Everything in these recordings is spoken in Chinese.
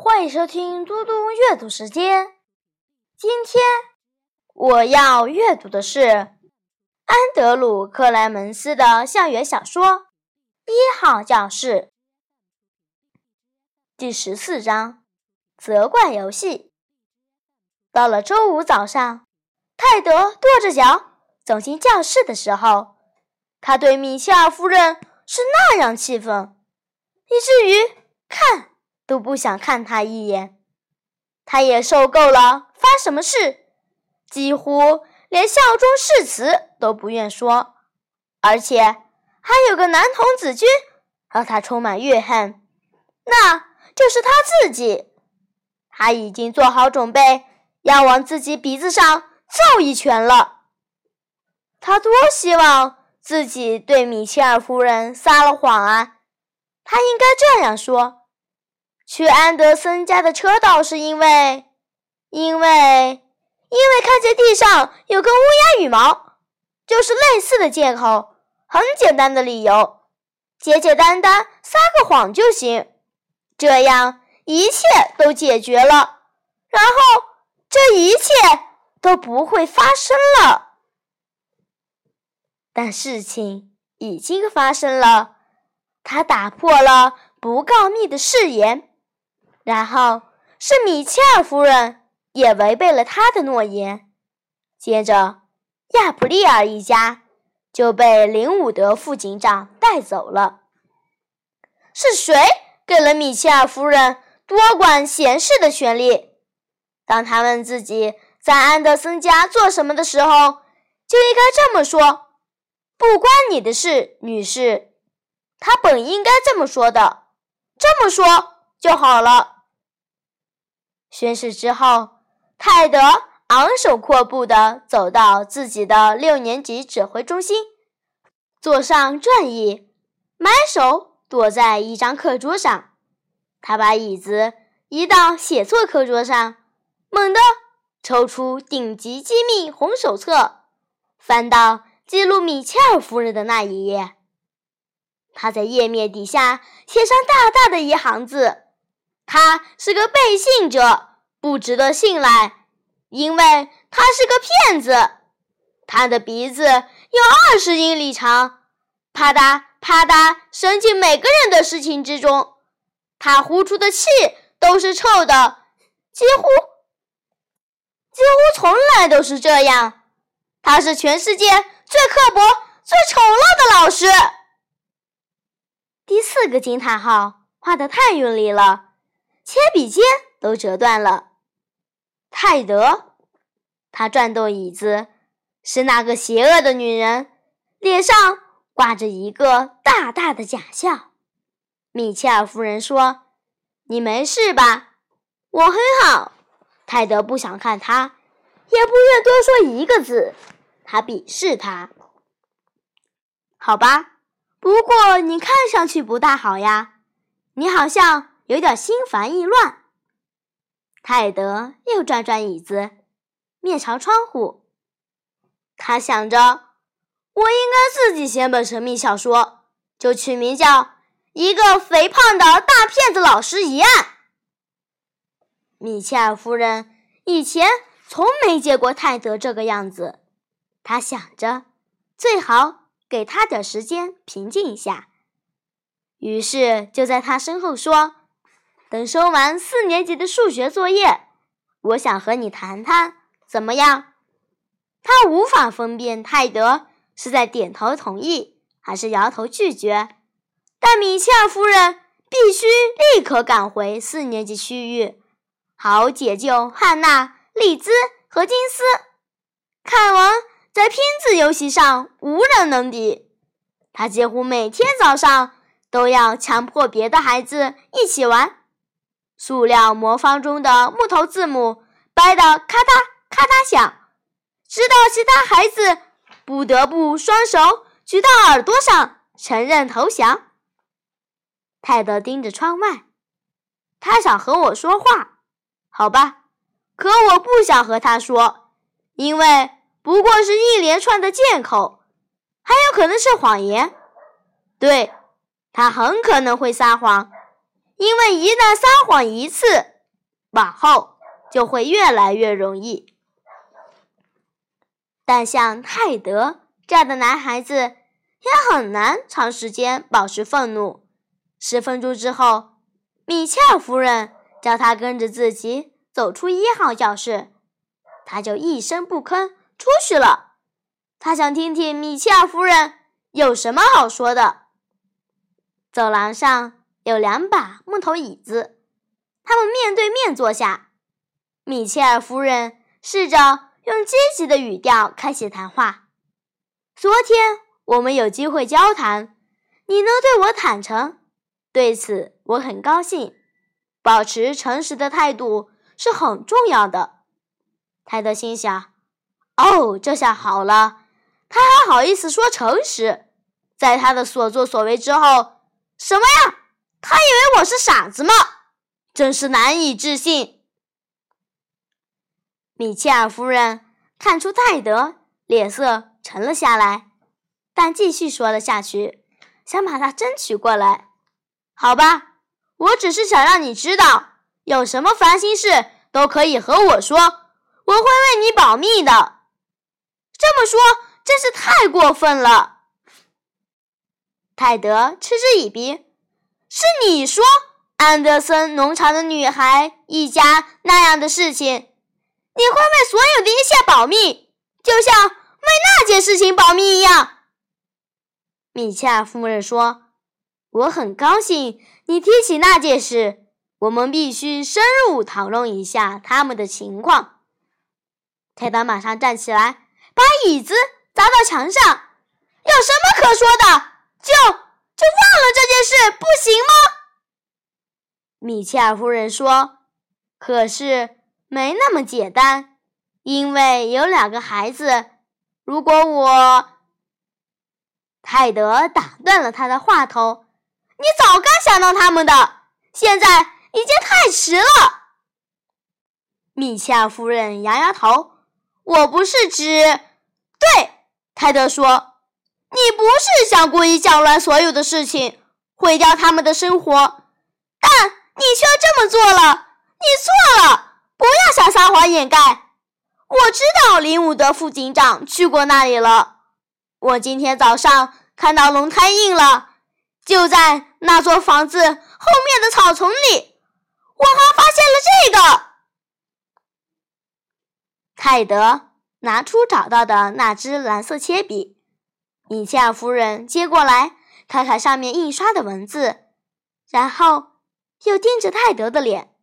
欢迎收听嘟嘟阅读时间。今天我要阅读的是安德鲁·克莱门斯的校园小说《一号教室》第十四章“责怪游戏”。到了周五早上，泰德跺着脚走进教室的时候，他对米切尔夫人是那样气愤，以至于看。都不想看他一眼，他也受够了发什么誓，几乎连效忠誓词都不愿说，而且还有个男童子军让他充满怨恨，那就是他自己。他已经做好准备要往自己鼻子上揍一拳了。他多希望自己对米切尔夫人撒了谎啊！他应该这样说。去安德森家的车道是因为，因为，因为看见地上有根乌鸦羽毛，就是类似的借口，很简单的理由，简简单单撒个谎就行，这样一切都解决了，然后这一切都不会发生了。但事情已经发生了，他打破了不告密的誓言。然后是米切尔夫人也违背了他的诺言，接着亚普利尔一家就被林伍德副警长带走了。是谁给了米切尔夫人多管闲事的权利？当他问自己在安德森家做什么的时候，就应该这么说：“不关你的事，女士。”他本应该这么说的，这么说就好了。宣誓之后，泰德昂首阔步地走到自己的六年级指挥中心，坐上转椅，埋手躲在一张课桌上。他把椅子移到写作课桌上，猛地抽出顶级机密红手册，翻到记录米切尔夫人的那一页。他在页面底下写上大大的一行字。他是个背信者，不值得信赖，因为他是个骗子。他的鼻子有二十英里长，啪嗒啪嗒伸进每个人的事情之中。他呼出的气都是臭的，几乎几乎从来都是这样。他是全世界最刻薄、最丑陋的老师。第四个惊叹号画的太用力了。铅笔尖都折断了。泰德，他转动椅子，是那个邪恶的女人，脸上挂着一个大大的假笑。米切尔夫人说：“你没事吧？”“我很好。”泰德不想看他，也不愿多说一个字。他鄙视他。好吧，不过你看上去不大好呀，你好像……有点心烦意乱。泰德又转转椅子，面朝窗户。他想着：“我应该自己写本神秘小说，就取名叫《一个肥胖的大骗子老师一案》。”米切尔夫人以前从没见过泰德这个样子，他想着最好给他点时间平静一下，于是就在他身后说。等收完四年级的数学作业，我想和你谈谈，怎么样？他无法分辨泰德是在点头同意还是摇头拒绝，但米切尔夫人必须立刻赶回四年级区域，好解救汉娜、丽兹和金斯。凯文在拼字游戏上无人能敌，他几乎每天早上都要强迫别的孩子一起玩。塑料魔方中的木头字母掰得咔嗒咔嗒响，直到其他孩子不得不双手举到耳朵上承认投降。泰德盯着窗外，他想和我说话，好吧，可我不想和他说，因为不过是一连串的借口，还有可能是谎言。对他很可能会撒谎。因为一旦撒谎一次，往后就会越来越容易。但像泰德这样的男孩子，也很难长时间保持愤怒。十分钟之后，米切尔夫人叫他跟着自己走出一号教室，他就一声不吭出去了。他想听听米切尔夫人有什么好说的。走廊上有两把木头椅子，他们面对面坐下。米切尔夫人试着用积极的语调开启谈话：“昨天我们有机会交谈，你能对我坦诚，对此我很高兴。保持诚实的态度是很重要的。”泰德心想：“哦，这下好了，他还好意思说诚实，在他的所作所为之后。”什么呀？他以为我是傻子吗？真是难以置信。米切尔夫人看出泰德脸色沉了下来，但继续说了下去，想把他争取过来。好吧，我只是想让你知道，有什么烦心事都可以和我说，我会为你保密的。这么说真是太过分了。泰德嗤之以鼻：“是你说安德森农场的女孩一家那样的事情，你会为所有的一切保密，就像为那件事情保密一样。”米切尔夫人说：“我很高兴你提起那件事，我们必须深入讨论一下他们的情况。”泰达马上站起来，把椅子砸到墙上：“有什么可说的？”就就忘了这件事不行吗？米切尔夫人说：“可是没那么简单，因为有两个孩子。如果我……”泰德打断了他的话头：“你早该想到他们的，现在已经太迟了。”米切尔夫人摇摇头：“我不是指……对。”泰德说。你不是想故意搅乱所有的事情，毁掉他们的生活，但你却这么做了。你错了，不要想撒谎掩盖。我知道林伍德副警长去过那里了。我今天早上看到轮胎印了，就在那座房子后面的草丛里。我还发现了这个。泰德拿出找到的那支蓝色铅笔。米切尔夫人接过来，看看上面印刷的文字，然后又盯着泰德的脸，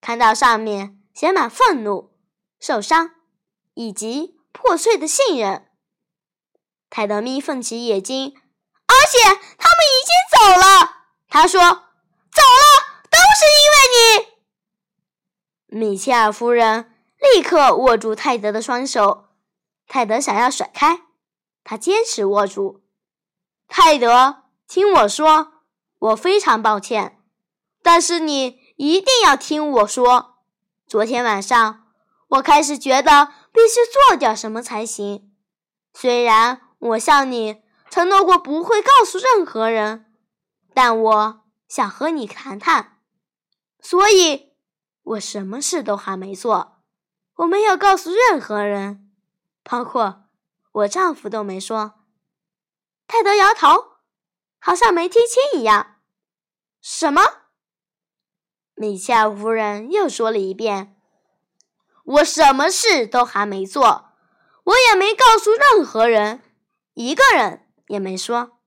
看到上面写满愤怒、受伤以及破碎的信任。泰德眯缝起眼睛，而且他们已经走了。他说：“走了，都是因为你。”米切尔夫人立刻握住泰德的双手，泰德想要甩开。他坚持握住，泰德，听我说，我非常抱歉，但是你一定要听我说。昨天晚上，我开始觉得必须做点什么才行。虽然我向你承诺过不会告诉任何人，但我想和你谈谈，所以我什么事都还没做，我没有告诉任何人，包括。我丈夫都没说。泰德摇头，好像没听清一样。什么？米切尔夫人又说了一遍：“我什么事都还没做，我也没告诉任何人，一个人也没说。”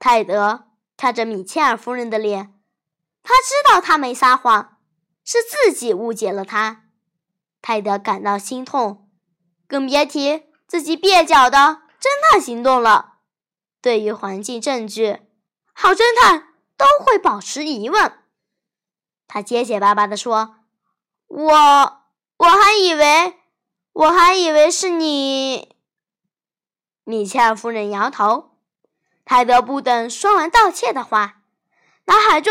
泰德看着米切尔夫人的脸，他知道他没撒谎，是自己误解了他。泰德感到心痛，更别提。自己蹩脚的侦探行动了。对于环境证据，好侦探都会保持疑问。他结结巴巴地说：“我我还以为我还以为是你。”米切尔夫人摇头。泰德不等说完道歉的话，脑海中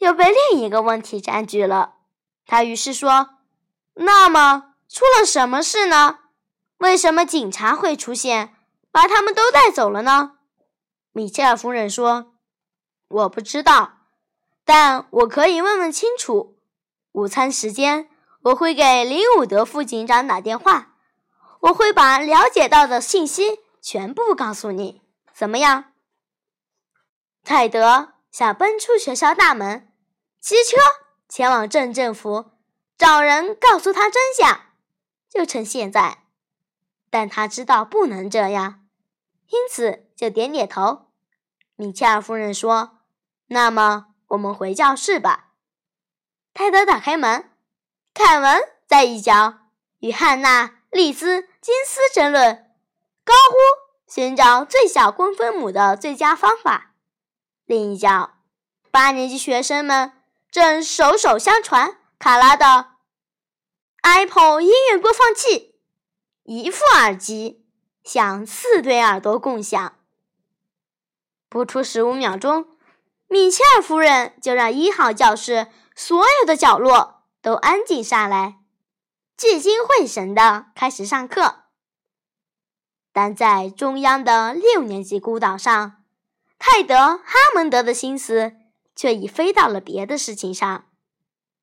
又被另一个问题占据了。他于是说：“那么出了什么事呢？”为什么警察会出现，把他们都带走了呢？米切尔夫人说：“我不知道，但我可以问问清楚。午餐时间，我会给林伍德副警长打电话，我会把了解到的信息全部告诉你，怎么样？”泰德想奔出学校大门，骑车前往镇政府，找人告诉他真相，就趁现在。但他知道不能这样，因此就点点头。米切尔夫人说：“那么我们回教室吧。”泰德打开门，凯文在一角与汉娜、丽兹、金斯争论，高呼寻找最小公分母的最佳方法。另一角，八年级学生们正手手相传卡拉的 Apple 音乐播放器，一副耳机向四对耳朵共享。不出十五秒钟，米切尔夫人就让一号教室所有的角落都安静下来，聚精会神地开始上课。但在中央的六年级孤岛上。泰德·哈蒙德的心思却已飞到了别的事情上，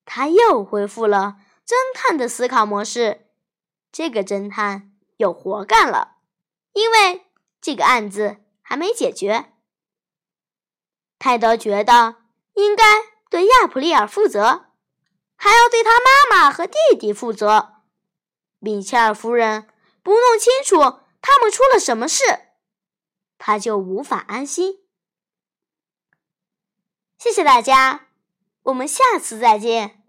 他又恢复了侦探的思考模式。这个侦探有活干了，因为这个案子还没解决。泰德觉得应该对亚普利尔负责，还要对他妈妈和弟弟负责。米切尔夫人不弄清楚他们出了什么事，他就无法安心。谢谢大家，我们下次再见。